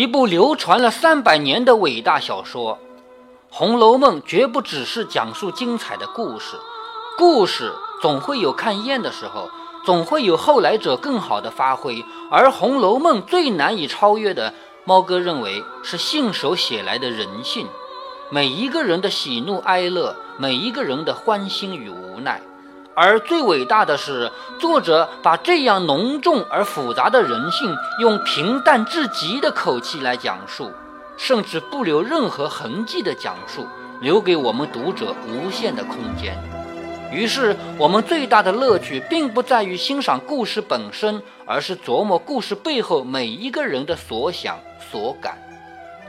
》，一部流传了三百年的伟大小说。《红楼梦》绝不只是讲述精彩的故事，故事总会有看厌的时候，总会有后来者更好的发挥。而《红楼梦》最难以超越的，猫哥认为是信手写来的人性，每一个人的喜怒哀乐，每一个人的欢欣与无奈。而最伟大的是，作者把这样浓重而复杂的人性，用平淡至极的口气来讲述，甚至不留任何痕迹的讲述，留给我们读者无限的空间。于是，我们最大的乐趣，并不在于欣赏故事本身，而是琢磨故事背后每一个人的所想所感。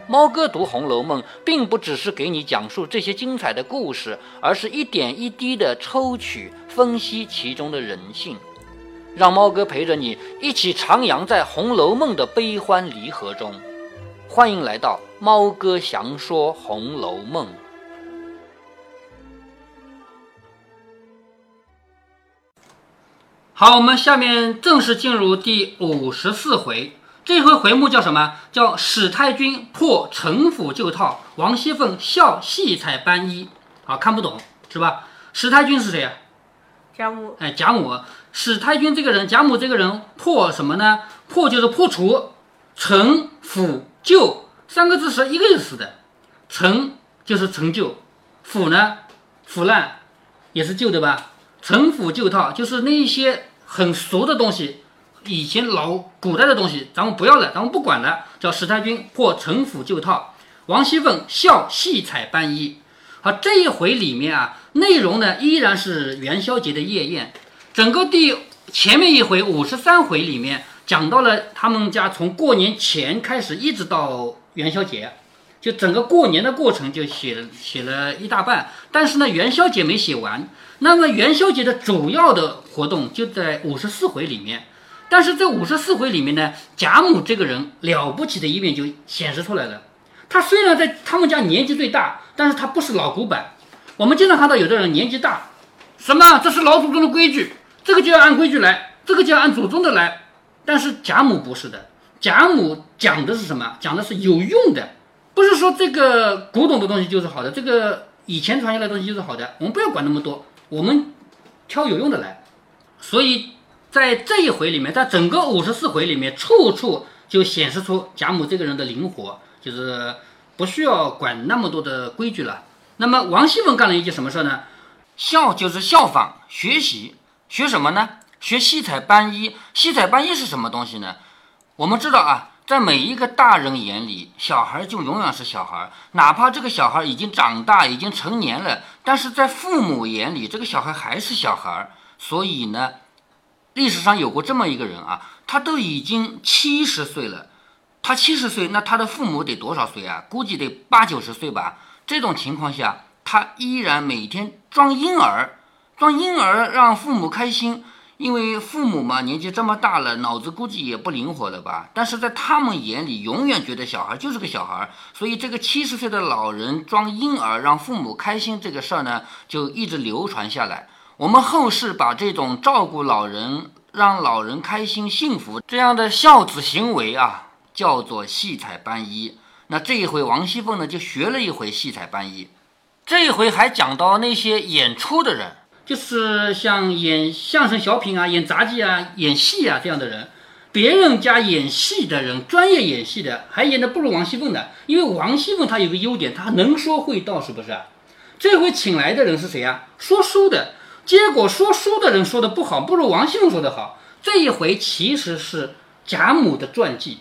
猫哥读《红楼梦》，并不只是给你讲述这些精彩的故事，而是一点一滴的抽取、分析其中的人性，让猫哥陪着你一起徜徉在《红楼梦》的悲欢离合中。欢迎来到猫哥详说《红楼梦》。好，我们下面正式进入第五十四回。这回回目叫什么？叫史太君破城府旧套，王熙凤笑戏彩斑衣。啊看不懂是吧？史太君是谁啊？贾母。哎，贾母。史太君这个人，贾母这个人破什么呢？破就是破除城府旧三个字是一个意思的。陈就是陈旧，腐呢腐烂也是旧的吧？城府旧套就是那一些很俗的东西。以前老古代的东西，咱们不要了，咱们不管了。叫史太君破城府旧套，王熙凤笑戏彩斑衣。好，这一回里面啊，内容呢依然是元宵节的夜宴。整个第前面一回五十三回里面讲到了他们家从过年前开始一直到元宵节，就整个过年的过程就写了写了一大半。但是呢，元宵节没写完。那么元宵节的主要的活动就在五十四回里面。但是这五十四回里面呢，贾母这个人了不起的一面就显示出来了。他虽然在他们家年纪最大，但是他不是老古板。我们经常看到有的人年纪大，什么这是老祖宗的规矩，这个就要按规矩来，这个就要按祖宗的来。但是贾母不是的，贾母讲的是什么？讲的是有用的，不是说这个古董的东西就是好的，这个以前传下来的东西就是好的。我们不要管那么多，我们挑有用的来。所以。在这一回里面，在整个五十四回里面，处处就显示出贾母这个人的灵活，就是不需要管那么多的规矩了。那么王熙凤干了一件什么事呢？效就是效仿学习，学什么呢？学七彩斑衣。七彩斑衣是什么东西呢？我们知道啊，在每一个大人眼里，小孩就永远是小孩，哪怕这个小孩已经长大，已经成年了，但是在父母眼里，这个小孩还是小孩。所以呢。历史上有过这么一个人啊，他都已经七十岁了，他七十岁，那他的父母得多少岁啊？估计得八九十岁吧。这种情况下，他依然每天装婴儿，装婴儿让父母开心，因为父母嘛年纪这么大了，脑子估计也不灵活了吧。但是在他们眼里，永远觉得小孩就是个小孩，所以这个七十岁的老人装婴儿让父母开心这个事儿呢，就一直流传下来。我们后世把这种照顾老人、让老人开心幸福这样的孝子行为啊，叫做戏彩斑衣。那这一回王熙凤呢，就学了一回戏彩斑衣。这一回还讲到那些演出的人，就是像演相声、小品啊、演杂技啊、演戏啊这样的人。别人家演戏的人，专业演戏的，还演的不如王熙凤的。因为王熙凤她有个优点，她能说会道，是不是？这回请来的人是谁啊？说书的。结果说书的人说的不好，不如王熙凤说的好。这一回其实是贾母的传记，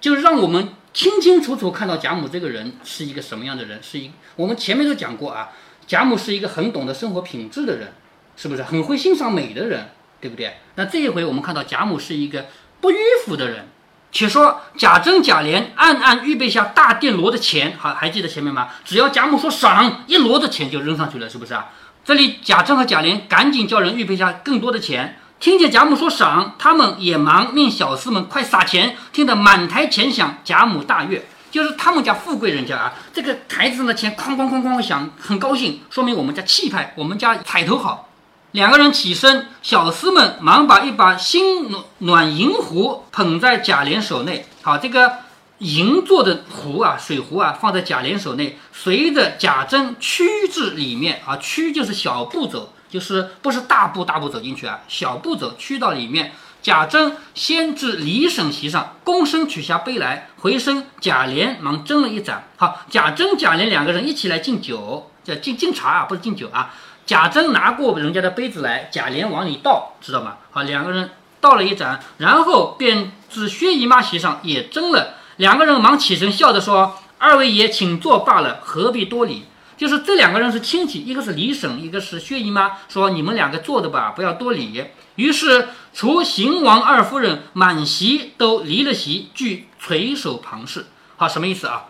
就让我们清清楚楚看到贾母这个人是一个什么样的人。是一，我们前面都讲过啊，贾母是一个很懂得生活品质的人，是不是很会欣赏美的人，对不对？那这一回我们看到贾母是一个不迂腐的人。且说贾珍、贾琏暗暗预备下大殿罗的钱，好，还记得前面吗？只要贾母说赏，一箩的钱就扔上去了，是不是啊？这里贾政和贾琏赶紧叫人预备下更多的钱。听见贾母说赏，他们也忙命小厮们快撒钱。听得满台钱响，贾母大悦，就是他们家富贵人家啊，这个台子上的钱哐哐哐哐响，很高兴，说明我们家气派，我们家彩头好。两个人起身，小厮们忙把一把新暖暖银壶捧在贾琏手内。好，这个银做的壶啊，水壶啊，放在贾琏手内，随着贾珍趋至里面啊，趋就是小步走，就是不是大步大步走进去啊，小步走趋到里面。贾珍先至李婶席上，躬身取下杯来，回身贾琏忙斟了一盏。好，贾珍、贾琏两个人一起来敬酒，叫敬敬茶啊，不是敬酒啊。贾珍拿过人家的杯子来，贾琏往里倒，知道吗？好，两个人倒了一盏，然后便至薛姨妈席上也斟了。两个人忙起身，笑着说：“二位爷请坐罢了，何必多礼？”就是这两个人是亲戚，一个是李婶，一个是薛姨妈，说你们两个坐的吧，不要多礼。于是除邢王二夫人满席都离了席，俱垂手旁视。好，什么意思啊？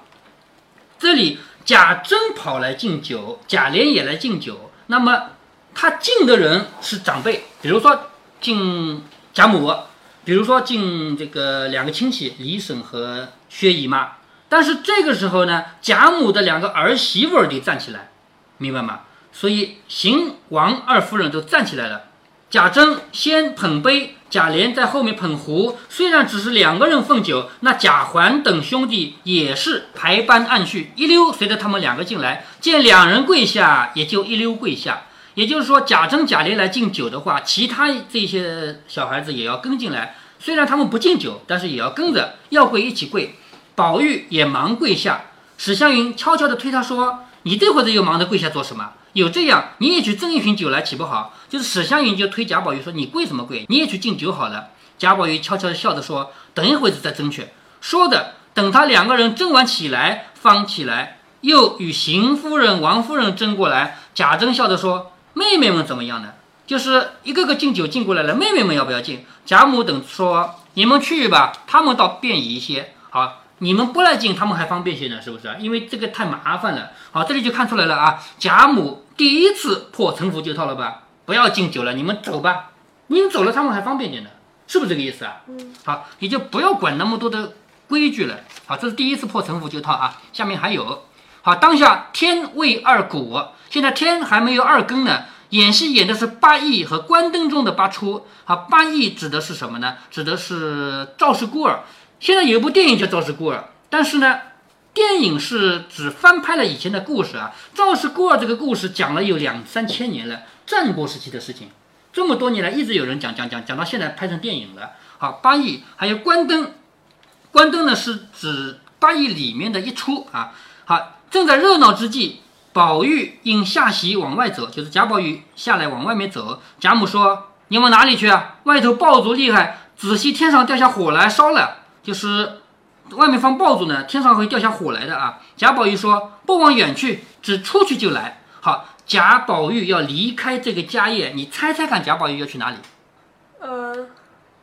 这里贾珍跑来敬酒，贾琏也来敬酒。那么他敬的人是长辈，比如说敬贾母，比如说敬这个两个亲戚李婶和薛姨妈。但是这个时候呢，贾母的两个儿媳妇儿得站起来，明白吗？所以邢王二夫人都站起来了。贾珍先捧杯，贾琏在后面捧壶。虽然只是两个人奉酒，那贾环等兄弟也是排班按序，一溜随着他们两个进来。见两人跪下，也就一溜跪下。也就是说，贾珍、贾琏来敬酒的话，其他这些小孩子也要跟进来。虽然他们不敬酒，但是也要跟着，要跪一起跪。宝玉也忙跪下，史湘云悄悄地推他说：“你这会子又忙着跪下做什么？有这样，你也去斟一瓶酒来，岂不好？”就是史湘云就推贾宝玉说：“你跪什么跪？你也去敬酒好了。”贾宝玉悄悄地笑着说：“等一会子再斟去。”说的等他两个人斟完起来，方起来，又与邢夫人、王夫人斟过来。贾珍笑着说：“妹妹们怎么样呢？就是一个个敬酒敬过来了，妹妹们要不要敬？”贾母等说：“你们去吧，他们倒便宜一些。”好。你们不来敬，他们还方便些呢，是不是？因为这个太麻烦了。好，这里就看出来了啊，贾母第一次破城府旧套了吧？不要敬酒了，你们走吧。你们走了，他们还方便点呢，是不是这个意思啊？嗯。好，你就不要管那么多的规矩了。好，这是第一次破城府旧套啊。下面还有，好，当下天未二鼓，现在天还没有二更呢。演戏演的是八义和关灯中的八出。好，八义指的是什么呢？指的是赵氏孤儿。现在有一部电影叫《赵氏孤儿》，但是呢，电影是只翻拍了以前的故事啊。赵氏孤儿这个故事讲了有两三千年了，战国时期的事情，这么多年来一直有人讲讲讲讲到现在拍成电影了。好，八义还有关灯，关灯呢是指八义里面的一出啊。好，正在热闹之际，宝玉因下席往外走，就是贾宝玉下来往外面走。贾母说：“你往哪里去啊？外头爆竹厉害，仔细天上掉下火来烧了。”就是外面放爆竹呢，天上会掉下火来的啊！贾宝玉说：“不往远去，只出去就来。”好，贾宝玉要离开这个家业，你猜猜看，贾宝玉要去哪里？呃，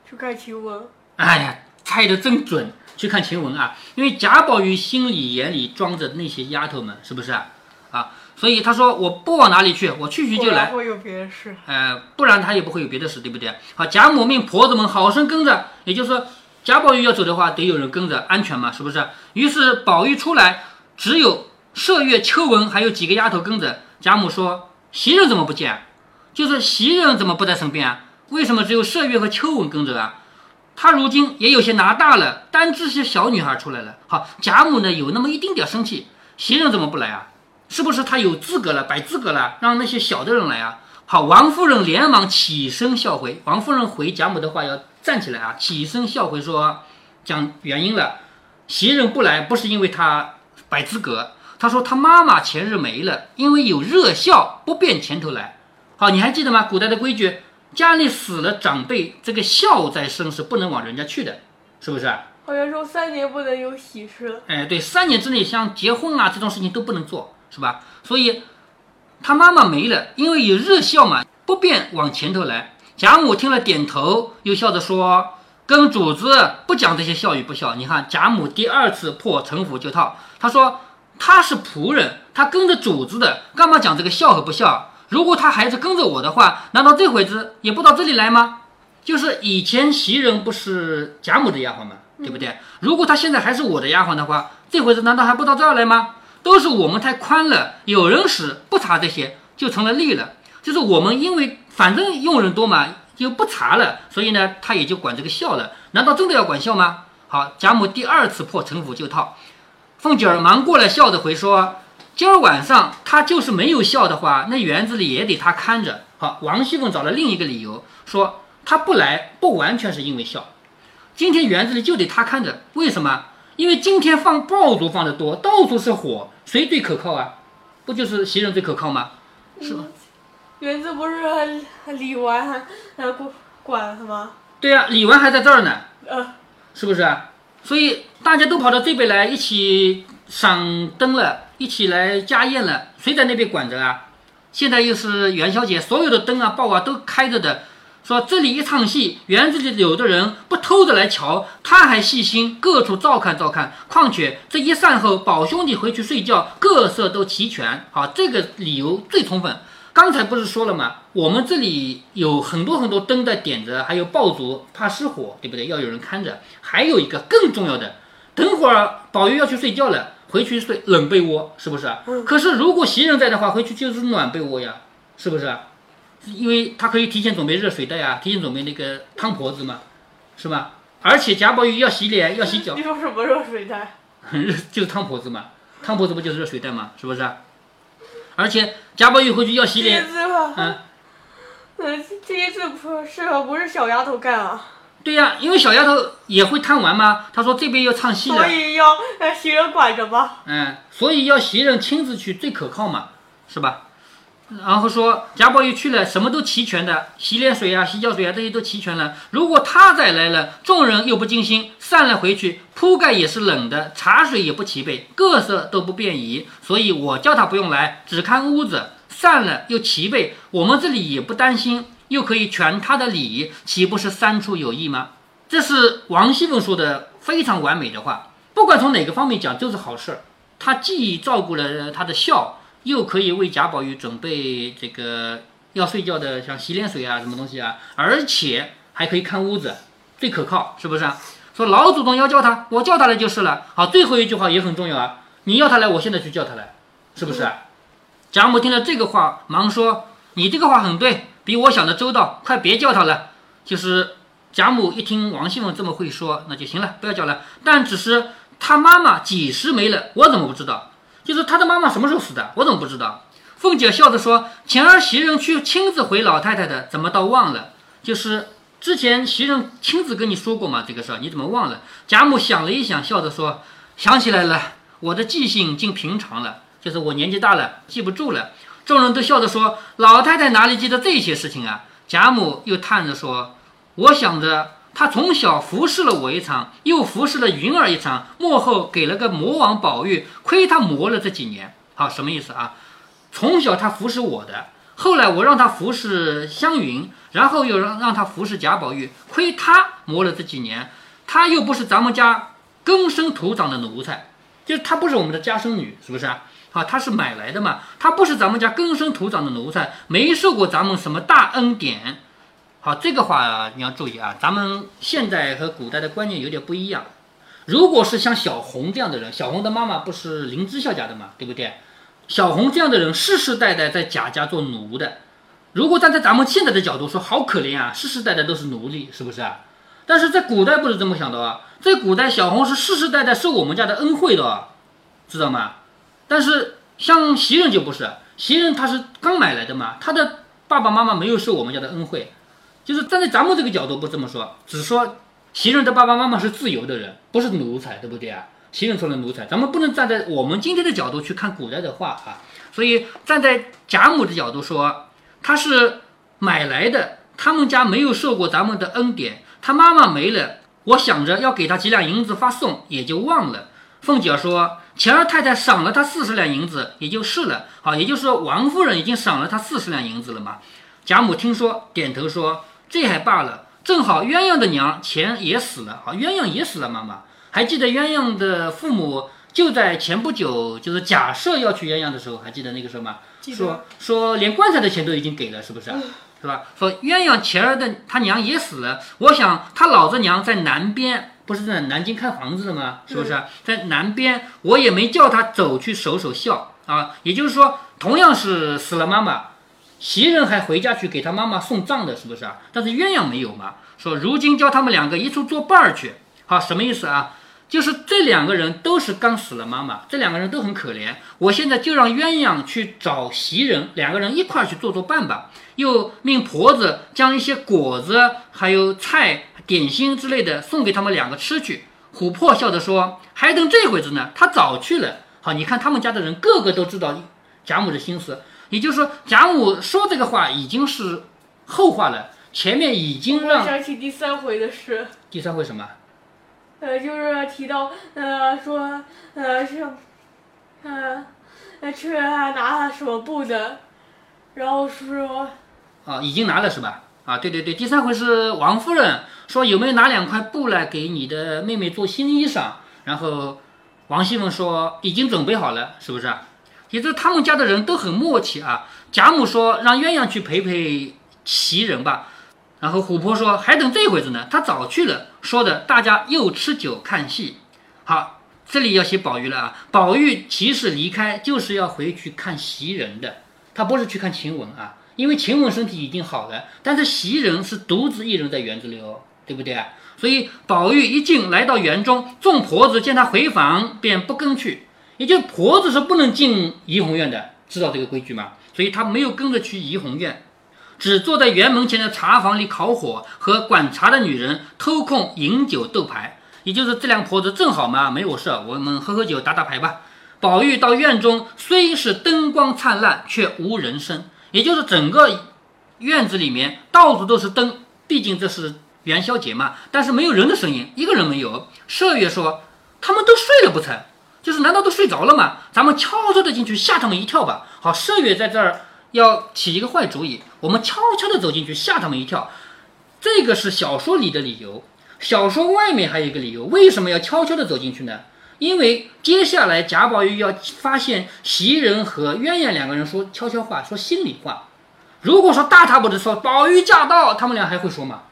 去看晴雯。哎呀，猜得真准，去看晴雯啊！因为贾宝玉心里眼里装着那些丫头们，是不是啊？啊，所以他说：“我不往哪里去，我去去就来。”会有别的事。呃，不然他也不会有别的事，对不对？好，贾母命婆子们好生跟着，也就是说。贾宝玉要走的话，得有人跟着，安全嘛，是不是？于是宝玉出来，只有麝月、秋纹还有几个丫头跟着。贾母说：“袭人怎么不见？就是袭人怎么不在身边啊？为什么只有麝月和秋纹跟着啊？他如今也有些拿大了，单这些小女孩出来了。好，贾母呢有那么一丁点生气，袭人怎么不来啊？是不是他有资格了，摆资格了，让那些小的人来啊？好，王夫人连忙起身笑回。王夫人回贾母的话要。站起来啊！起身笑回说：“讲原因了，袭人不来不是因为他摆资格。他说他妈妈前日没了，因为有热笑，不便前头来。好，你还记得吗？古代的规矩，家里死了长辈，这个孝在身是不能往人家去的，是不是？好像说三年不能有喜事。哎，对，三年之内像结婚啊这种事情都不能做，是吧？所以他妈妈没了，因为有热孝嘛，不便往前头来。”贾母听了，点头，又笑着说：“跟主子不讲这些孝与不孝。你看，贾母第二次破城府旧套。他说他是仆人，他跟着主子的，干嘛讲这个孝和不孝？如果他还是跟着我的话，难道这会子也不到这里来吗？就是以前袭人不是贾母的丫鬟吗？对不对？如果他现在还是我的丫鬟的话，这会子难道还不到这儿来吗？都是我们太宽了，有人使不查这些，就成了例了。”就是我们因为反正用人多嘛，就不查了，所以呢，他也就管这个孝了。难道真的要管孝吗？好，贾母第二次破城府旧套，凤姐儿忙过来笑着回说：“今儿晚上他就是没有笑的话，那园子里也得他看着。”好，王熙凤找了另一个理由，说他不来不完全是因为笑，今天园子里就得他看着，为什么？因为今天放爆竹放的多，到处是火，谁最可靠啊？不就是袭人最可靠吗？是吧？园子不是还李纨还还管管吗？对呀、李纨还在这儿呢，呃，是不是啊？所以大家都跑到这边来一起赏灯了，一起来家宴了，谁在那边管着啊？现在又是元宵节，所有的灯啊、报啊都开着的。说这里一唱戏，园子里有的人不偷着来瞧，他还细心各处照看照看。况且这一散后，宝兄弟回去睡觉，各色都齐全。好，这个理由最充分。刚才不是说了吗？我们这里有很多很多灯在点着，还有爆竹，怕失火，对不对？要有人看着。还有一个更重要的，等会儿宝玉要去睡觉了，回去睡冷被窝，是不是啊？可是如果袭人在的话，回去就是暖被窝呀，是不是啊？因为他可以提前准备热水袋啊，提前准备那个汤婆子嘛，是吧？而且贾宝玉要洗脸要洗脚，你说什么热水袋？就是汤婆子嘛，汤婆子不就是热水袋嘛，是不是啊？而且贾宝玉回去要洗脸，嗯，嗯，呃，这一次不是吧？不是小丫头干啊，对呀、因为小丫头也会贪玩嘛。她说这边要唱戏了所，以要让袭人管着吧。嗯，所以要袭人亲自去最可靠嘛，是吧？然后说贾宝玉去了，什么都齐全的，洗脸水啊、洗脚水啊这些都齐全了。如果他再来了，众人又不尽心，散了回去，铺盖也是冷的，茶水也不齐备，各色都不便宜。所以我叫他不用来，只看屋子，散了又齐备，我们这里也不担心，又可以全他的礼，岂不是三处有益吗？这是王熙凤说的非常完美的话，不管从哪个方面讲，都是好事儿。他既照顾了他的孝，又可以为贾宝玉准备这个要睡觉的像洗脸水啊什么东西啊，而且还可以看屋子，最可靠，是不是啊？说老祖宗要叫他，我叫他来就是了。好，最后一句话也很重要啊，你要他来，我现在去叫他来，是不是？贾母听了这个话，忙说：“你这个话很对，比我想的周到，快别叫他了。”就是贾母一听王熙凤这么会说，那就行了，不要叫了。但只是他妈妈几时没了，我怎么不知道？就是他的妈妈什么时候死的，我怎么不知道？凤姐笑着说：“前儿袭人去亲自回老太太的，怎么倒忘了？就是之前袭人亲自跟你说过嘛，这个事儿你怎么忘了？”贾母想了一想，笑着说：“想起来了，我的记性竟平常了，就是我年纪大了，记不住了。”众人都笑着说：“老太太哪里记得这些事情啊？”贾母又叹着说：“我想着。”她从小服侍了我一场，又服侍了云儿一场，幕后给了个魔王宝玉，亏她磨了这几年。好，什么意思啊？从小她服侍我的，后来我让她服侍湘云，然后又让让她服侍贾宝玉，亏她磨了这几年，她又不是咱们家根生土长的奴才，就是她不是我们的家生女，是不是啊？啊，他是买来的嘛，他不是咱们家根生土长的奴才，没受过咱们什么大恩典。好，这个话你要注意啊，咱们现在和古代的观念有点不一样。如果是像小红这样的人，小红的妈妈不是林之孝家的嘛，对不对？小红这样的人世世代代在贾家做奴的，如果站在咱们现在的角度说，好可怜啊，世世代代都是奴隶，是不是啊？但是在古代不是这么想的啊，在古代小红是世世代代受我们家的恩惠的，知道吗？但是像袭人就不是，袭人她是刚买来的嘛，她的爸爸妈妈没有受我们家的恩惠，就是站在咱们这个角度不这么说，只说袭人的爸爸妈妈是自由的人，不是奴才，对不对啊？袭人成了奴才，咱们不能站在我们今天的角度去看古代的话啊。所以站在贾母的角度说，他是买来的，他们家没有受过咱们的恩典，他妈妈没了，我想着要给他几两银子发送，也就忘了。凤姐说，钱二太太赏了他四十两银子，也就是了。好，也就是说王夫人已经赏了他四十两银子了嘛。贾母听说，点头说，这还罢了。正好鸳鸯的娘钱也死了，好，鸳鸯也死了。妈妈还记得鸳鸯的父母就在前不久，就是假设要去鸳鸯的时候，还记得那个什么？记得说说连棺材的钱都已经给了，是不是？是吧？说鸳鸯前儿的他娘也死了，我想他老子娘在南边，不是在南京看房子的吗？是不是？在南边，我也没叫他走去守守孝啊。也就是说，同样是死了妈妈，袭人还回家去给他妈妈送葬的，是不是啊？但是鸳鸯没有嘛？说如今叫他们两个一处作伴儿去，好，什么意思啊？就是这两个人都是刚死了妈妈，这两个人都很可怜。我现在就让鸳鸯去找袭人，两个人一块儿去做做伴吧。又命婆子将一些果子、还有菜、点心之类的送给他们两个吃去。琥珀笑着说：“还等这会子呢，他早去了。”好，你看他们家的人个个都知道贾母的心思，也就是说，贾母说这个话已经是后话了，前面已经让想起第三回的事，第三回什么？呃，就是提到呃说呃是呃呃去拿什么布的，然后说啊，已经拿了是吧？啊，对对对，第三回是王夫人说有没有拿两块布来给你的妹妹做新衣裳，然后王熙凤说已经准备好了，是不是？其实他们家的人都很默契啊。贾母说让鸳鸯去陪陪袭人吧。然后琥珀说：“还等这会子呢，他早去了。”说的大家又吃酒看戏。好，这里要写宝玉了啊。宝玉其实离开就是要回去看袭人的，他不是去看晴雯啊，因为晴雯身体已经好了，但是袭人是独自一人在园子里哦，对不对啊？所以宝玉一进来到园中，众婆子见他回房，便不跟去，也就婆子是不能进怡红院的，知道这个规矩吗？所以他没有跟着去怡红院。只坐在园门前的茶房里烤火，和管茶的女人偷空饮酒斗牌。也就是这两婆子正好嘛，没有事，我们喝喝酒打打牌吧。宝玉到院中，虽是灯光灿烂，却无人声。也就是整个院子里面到处都是灯，毕竟这是元宵节嘛。但是没有人的声音，一个人没有。麝月说：“他们都睡了不成？就是难道都睡着了吗？咱们悄悄的进去吓他们一跳吧。”好，麝月在这儿。要起一个坏主意，我们悄悄地走进去，吓他们一跳。这个是小说里的理由，小说外面还有一个理由，为什么要悄悄地走进去呢？因为接下来贾宝玉要发现袭人和鸳鸯两个人说悄悄话，说心里话。如果说大踏步的说宝玉驾到，他们俩还会说吗？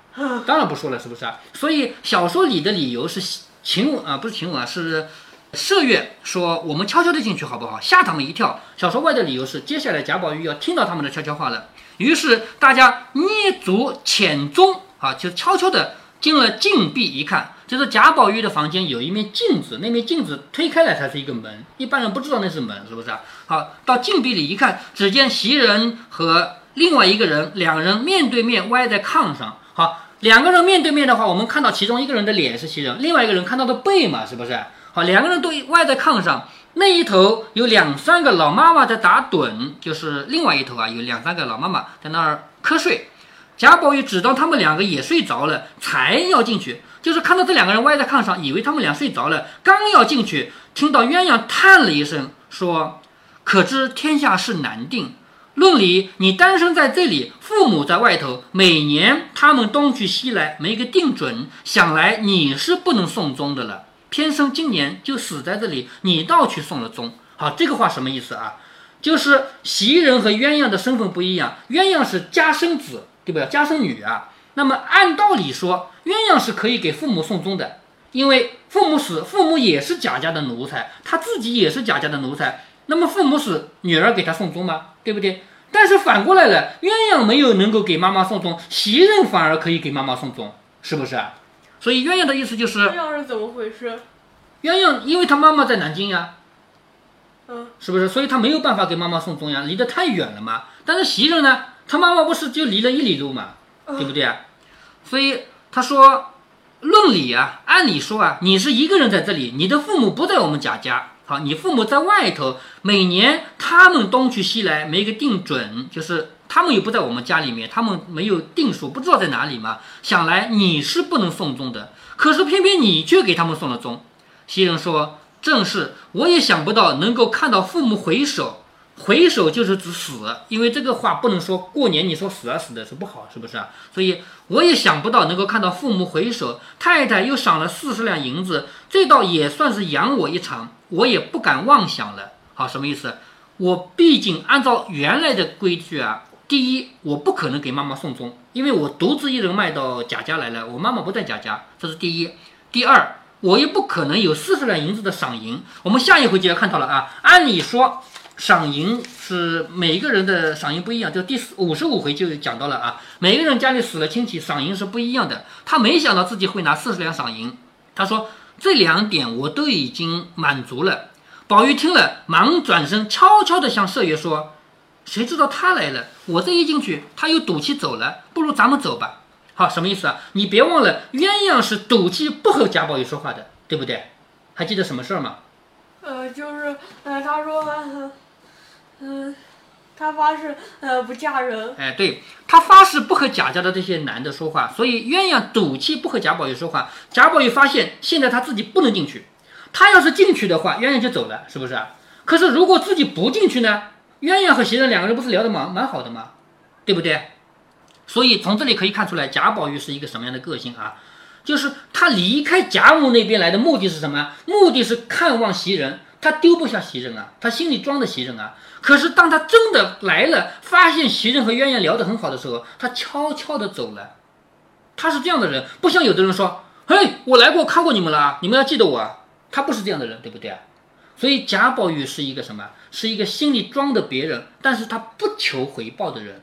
当然不说了，是不是啊？所以小说里的理由是晴雯啊，不是晴雯啊，是。麝月说：“我们悄悄的进去好不好？吓他们一跳。”小说外的理由是，接下来贾宝玉要听到他们的悄悄话了。于是大家捏足浅踪啊，就悄悄的进了禁闭一看，就是贾宝玉的房间有一面镜子，那面镜子推开来才是一个门，一般人不知道那是门，是不是啊？好，到禁闭里一看，只见袭人和另外一个人，两人面对面歪在炕上。好，两个人面对面的话，我们看到其中一个人的脸是袭人，另外一个人看到的背嘛，是不是？好，两个人都歪在炕上，那一头有两三个老妈妈在打盹，就是另外一头啊，有两三个老妈妈在那儿瞌睡。贾宝玉只当他们两个也睡着了，才要进去，就是看到这两个人歪在炕上，以为他们俩睡着了，刚要进去，听到鸳鸯叹了一声，说：“可知天下事难定。论理，你单身在这里，父母在外头，每年他们东去西来，没个定准，想来你是不能送终的了。”偏生今年就死在这里，你倒去送了终。好，这个话什么意思啊？就是袭人和鸳鸯的身份不一样，鸳鸯是家生子，对不对？家生女啊。那么按道理说，鸳鸯是可以给父母送终的，因为父母死，父母也是贾家的奴才，他自己也是贾家的奴才。那么父母死，女儿给他送终吗？对不对？但是反过来了，鸳鸯没有能够给妈妈送终，袭人反而可以给妈妈送终，是不是啊？所以鸳鸯的意思就是，鸳鸯是怎么回事？鸳鸯因为他妈妈在南京呀，嗯，是不是？所以他没有办法给妈妈送终呀，离得太远了嘛。但是袭人呢，他妈妈不是就离了一里路嘛，对不对啊？所以他说，论理啊，按理说啊，你是一个人在这里，你的父母不在我们贾家，好，你父母在外头，每年他们东去西来，没个定准，就是。他们又不在我们家里面，他们没有定数，不知道在哪里嘛。想来你是不能送终的，可是偏偏你却给他们送了终。袭人说：“正是，我也想不到能够看到父母回首，回首就是指死，因为这个话不能说过年你说死啊死的是不好，是不是啊？所以我也想不到能够看到父母回首，太太又赏了四十两银子，这倒也算是养我一场，我也不敢妄想了。好，什么意思？我毕竟按照原来的规矩啊。”第一，我不可能给妈妈送终，因为我独自一人卖到贾家来了，我妈妈不在贾家，这是第一。第二，我也不可能有四十两银子的赏银。我们下一回就要看到了啊。按理说，赏银是每个人的赏银不一样，就第五十五回就讲到了啊，每个人家里死了亲戚，赏银是不一样的。他没想到自己会拿四十两赏银，他说这两点我都已经满足了。宝玉听了，忙转身悄悄地向麝月说：“谁知道他来了，我这一进去，他又赌气走了，不如咱们走吧。”好，什么意思啊？你别忘了，鸳鸯是赌气不和贾宝玉说话的，对不对？还记得什么事儿吗？呃，就是呃，他说，嗯、他发誓呃不嫁人。哎，对他发誓不和贾家的这些男的说话，所以鸳鸯赌气不和贾宝玉说话。贾宝玉发现现在他自己不能进去，他要是进去的话，鸳鸯就走了，是不是？可是如果自己不进去呢？鸳鸯和袭人两个人不是聊得蛮蛮好的吗？对不对？所以从这里可以看出来，贾宝玉是一个什么样的个性啊？就是他离开贾母那边来的目的是什么？目的是看望袭人，他丢不下袭人啊，他心里装着袭人啊。可是当他真的来了，发现袭人和鸳鸯聊得很好的时候，他悄悄地走了。他是这样的人，不像有的人说：“嘿，我来过，看过你们了，你们要记得我啊。”他不是这样的人，对不对啊？所以贾宝玉是一个什么？是一个心里装着别人，但是他不求回报的人。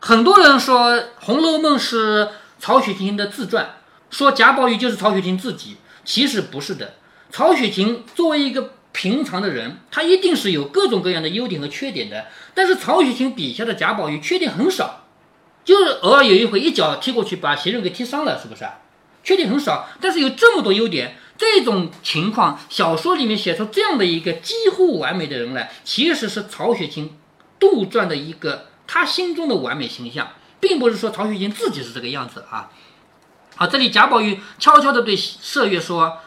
很多人说《红楼梦》是曹雪芹的自传，说贾宝玉就是曹雪芹自己，其实不是的。曹雪芹作为一个平常的人，他一定是有各种各样的优点和缺点的。但是曹雪芹笔下的贾宝玉缺点很少，就是偶尔有一回一脚踢过去把袭人给踢伤了，是不是？缺点很少，但是有这么多优点。这种情况，小说里面写出这样的一个几乎完美的人来，其实是曹雪芹杜撰的一个他心中的完美形象，并不是说曹雪芹自己是这个样子啊。好，这里贾宝玉悄悄地对麝月说：“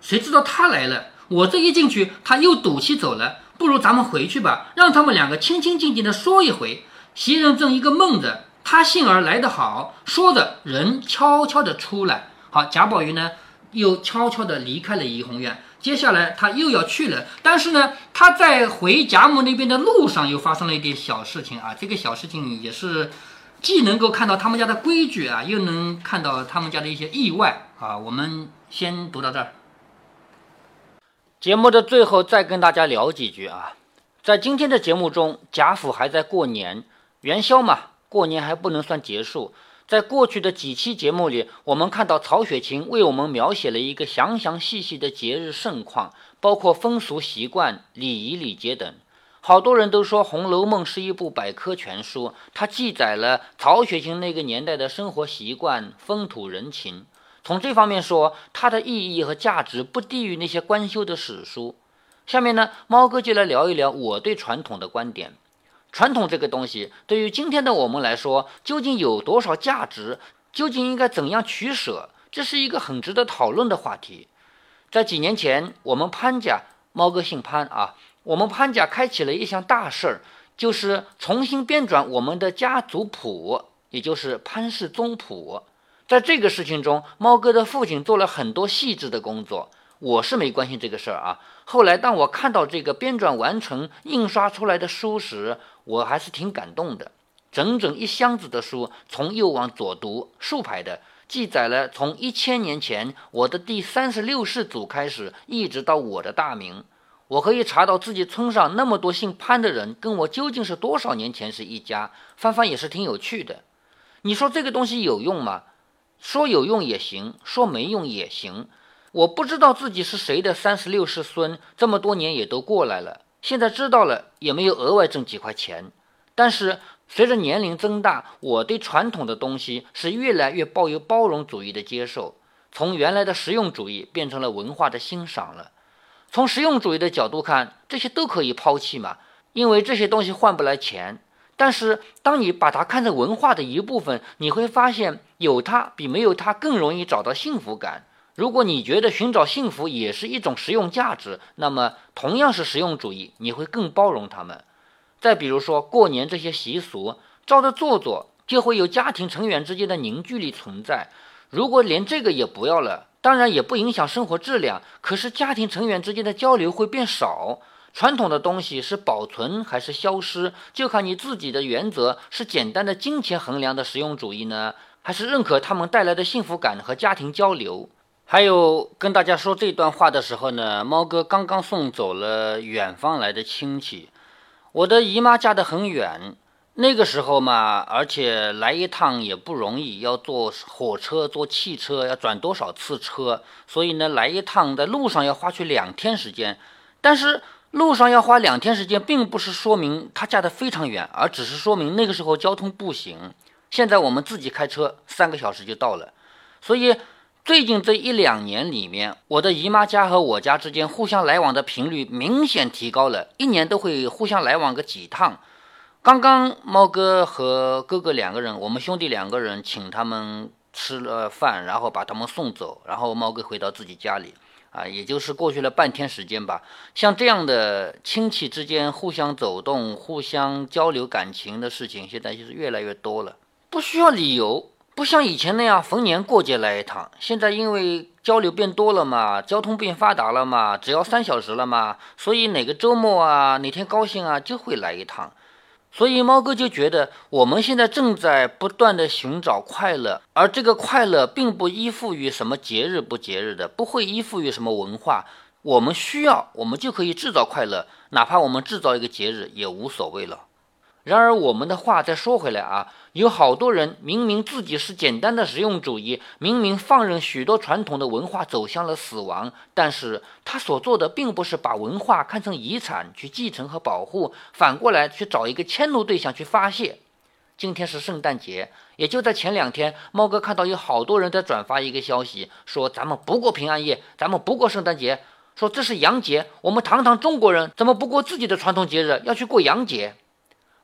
谁知道他来了，我这一进去，他又赌气走了，不如咱们回去吧，让他们两个清清静静地说一回。”袭人正一个梦着，他幸而来得好，说着人悄悄地出来。好，贾宝玉呢？又悄悄地离开了怡红院，接下来他又要去了。但是呢，他在回贾母那边的路上又发生了一点小事情啊。这个小事情也是既能够看到他们家的规矩啊，又能看到他们家的一些意外啊。我们先读到这儿。节目的最后再跟大家聊几句啊。在今天的节目中，贾府还在过年，元宵嘛，过年还不能算结束。在过去的几期节目里，我们看到曹雪芹为我们描写了一个详详细细的节日盛况，包括风俗习惯、礼仪礼节等。好多人都说《红楼梦》是一部百科全书，它记载了曹雪芹那个年代的生活习惯、风土人情。从这方面说，它的意义和价值不低于那些官修的史书。下面呢，猫哥就来聊一聊我对传统的观点。传统这个东西，对于今天的我们来说，究竟有多少价值？究竟应该怎样取舍？这是一个很值得讨论的话题。在几年前，我们潘家，猫哥姓潘啊，我们潘家开启了一项大事儿，就是重新编纂我们的家族谱，也就是潘氏宗谱。在这个事情中，猫哥的父亲做了很多细致的工作。我是没关心这个事儿啊。后来，当我看到这个编纂完成、印刷出来的书时，我还是挺感动的。整整一箱子的书，从右往左读，竖排的，记载了从一千年前我的第三十六世祖开始，一直到我的大名。我可以查到自己村上那么多姓潘的人，跟我究竟是多少年前是一家。翻翻也是挺有趣的。你说这个东西有用吗？说有用也行，说没用也行。我不知道自己是谁的三十六世孙，这么多年也都过来了，现在知道了也没有额外挣几块钱。但是随着年龄增大，我对传统的东西是越来越抱有包容主义的接受，从原来的实用主义变成了文化的欣赏了。从实用主义的角度看，这些都可以抛弃嘛，因为这些东西换不来钱。但是当你把它看成文化的一部分，你会发现有它比没有它更容易找到幸福感。如果你觉得寻找幸福也是一种实用价值，那么同样是实用主义，你会更包容他们。再比如说过年这些习俗，照着做做，就会有家庭成员之间的凝聚力存在。如果连这个也不要了，当然也不影响生活质量，可是家庭成员之间的交流会变少。传统的东西是保存还是消失，就看你自己的原则是简单的金钱衡量的实用主义呢，还是认可他们带来的幸福感和家庭交流。还有跟大家说这段话的时候呢，猫哥刚刚送走了远方来的亲戚，我的姨妈嫁得很远，那个时候嘛，而且来一趟也不容易，要坐火车、坐汽车，要转多少次车，所以呢，来一趟在路上要花去两天时间。但是路上要花两天时间，并不是说明他嫁得非常远，而只是说明那个时候交通不行。现在我们自己开车，三个小时就到了。所以最近这一两年里面，我的姨妈家和我家之间互相来往的频率明显提高了，一年都会互相来往个几趟。刚刚猫哥和哥哥两个人，我们兄弟两个人请他们吃了饭，然后把他们送走，然后猫哥回到自己家里。啊，也就是过去了半天时间吧。像这样的亲戚之间互相走动、互相交流感情的事情，现在就是越来越多了，不需要理由，不像以前那样逢年过节来一趟。现在因为交流变多了嘛，交通变发达了嘛，只要三小时了嘛，所以哪个周末啊，哪天高兴啊，就会来一趟。所以猫哥就觉得，我们现在正在不断的寻找快乐，而这个快乐并不依附于什么节日不节日的，不会依附于什么文化。我们需要，我们就可以制造快乐，哪怕我们制造一个节日也无所谓了。然而，我们的话再说回来啊，有好多人明明自己是简单的实用主义，明明放任许多传统的文化走向了死亡，但是他所做的并不是把文化看成遗产去继承和保护，反过来去找一个迁怒对象去发泄。今天是圣诞节，也就在前两天，猫哥看到有好多人在转发一个消息，说咱们不过平安夜，咱们不过圣诞节，说这是洋节，我们堂堂中国人怎么不过自己的传统节日，要去过洋节？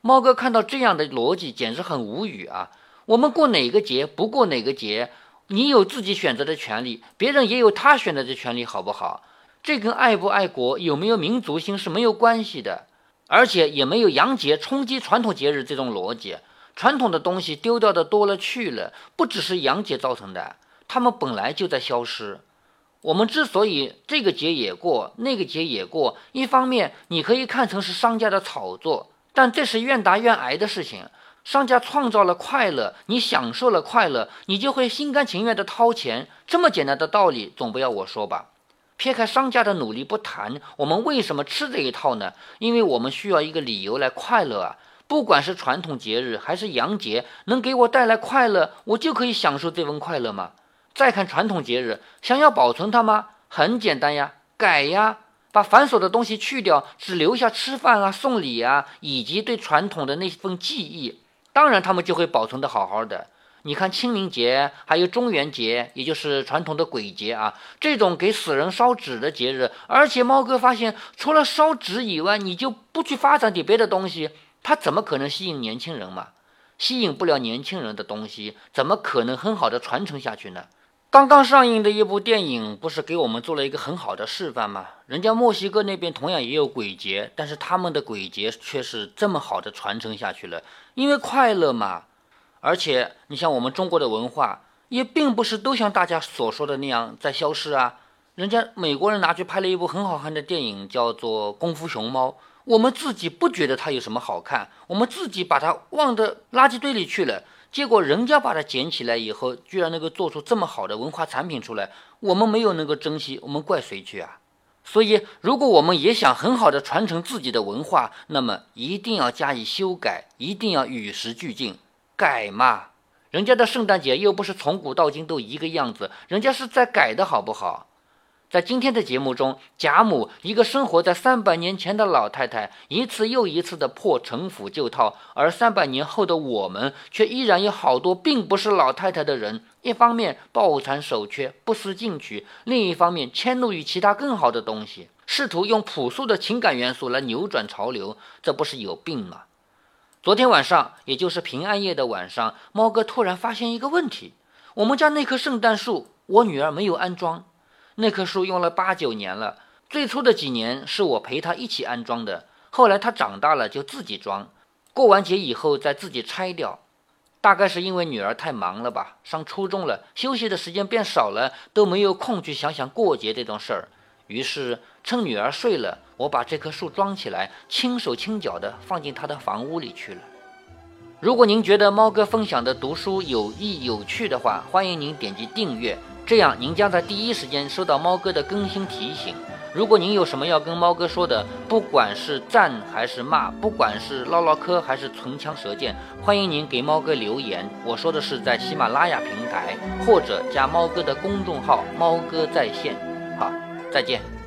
猫哥看到这样的逻辑，简直很无语啊！我们过哪个节不过哪个节，你有自己选择的权利，别人也有他选择的权利，好不好？这跟爱不爱国、有没有民族性是没有关系的，而且也没有洋节冲击传统节日这种逻辑。传统的东西丢掉的多了去了，不只是洋节造成的，他们本来就在消失。我们之所以这个节也过，那个节也过，一方面你可以看成是商家的炒作。但这是愿打愿挨的事情。商家创造了快乐，你享受了快乐，你就会心甘情愿地掏钱。这么简单的道理，总不要我说吧？撇开商家的努力不谈，我们为什么吃这一套呢？因为我们需要一个理由来快乐啊！不管是传统节日还是洋节，能给我带来快乐，我就可以享受这份快乐吗？再看传统节日，想要保存它吗？很简单呀，改呀。把繁琐的东西去掉，只留下吃饭啊、送礼啊，以及对传统的那份记忆。当然，他们就会保存的好好的。你看清明节，还有中元节，也就是传统的鬼节啊，这种给死人烧纸的节日。而且猫哥发现，除了烧纸以外，你就不去发展点别的东西，它怎么可能吸引年轻人嘛？吸引不了年轻人的东西，怎么可能很好的传承下去呢？刚刚上映的一部电影，不是给我们做了一个很好的示范吗？人家墨西哥那边同样也有鬼节，但是他们的鬼节却是这么好的传承下去了，因为快乐嘛。而且你像我们中国的文化，也并不是都像大家所说的那样在消失啊。人家美国人拿去拍了一部很好看的电影，叫做《功夫熊猫》，我们自己不觉得它有什么好看，我们自己把它忘到垃圾堆里去了。结果人家把它捡起来以后，居然能够做出这么好的文化产品出来，我们没有能够珍惜，我们怪谁去啊？所以，如果我们也想很好的传承自己的文化，那么一定要加以修改，一定要与时俱进，改嘛。人家的圣诞节又不是从古到今都一个样子，人家是在改的好不好？在今天的节目中，贾母一个生活在三百年前的老太太，一次又一次的破城府旧套，而三百年后的我们，却依然有好多并不是老太太的人。一方面抱残守缺，不思进取；另一方面迁怒于其他更好的东西，试图用朴素的情感元素来扭转潮流，这不是有病吗？昨天晚上，也就是平安夜的晚上，猫哥突然发现一个问题：我们家那棵圣诞树，我女儿没有安装。那棵树用了八九年了，最初的几年是我陪他一起安装的，后来他长大了就自己装，过完节以后再自己拆掉。大概是因为女儿太忙了吧，上初中了，休息的时间变少了，都没有空去想想过节这种事儿。于是趁女儿睡了，我把这棵树装起来，轻手轻脚的放进她的房屋里去了。如果您觉得猫哥分享的读书有益有趣的话，欢迎您点击订阅，这样您将在第一时间收到猫哥的更新提醒。如果您有什么要跟猫哥说的，不管是赞还是骂，不管是唠唠嗑还是唇枪舌剑，欢迎您给猫哥留言。我说的是在喜马拉雅平台，或者加猫哥的公众号“猫哥在线”。好，再见。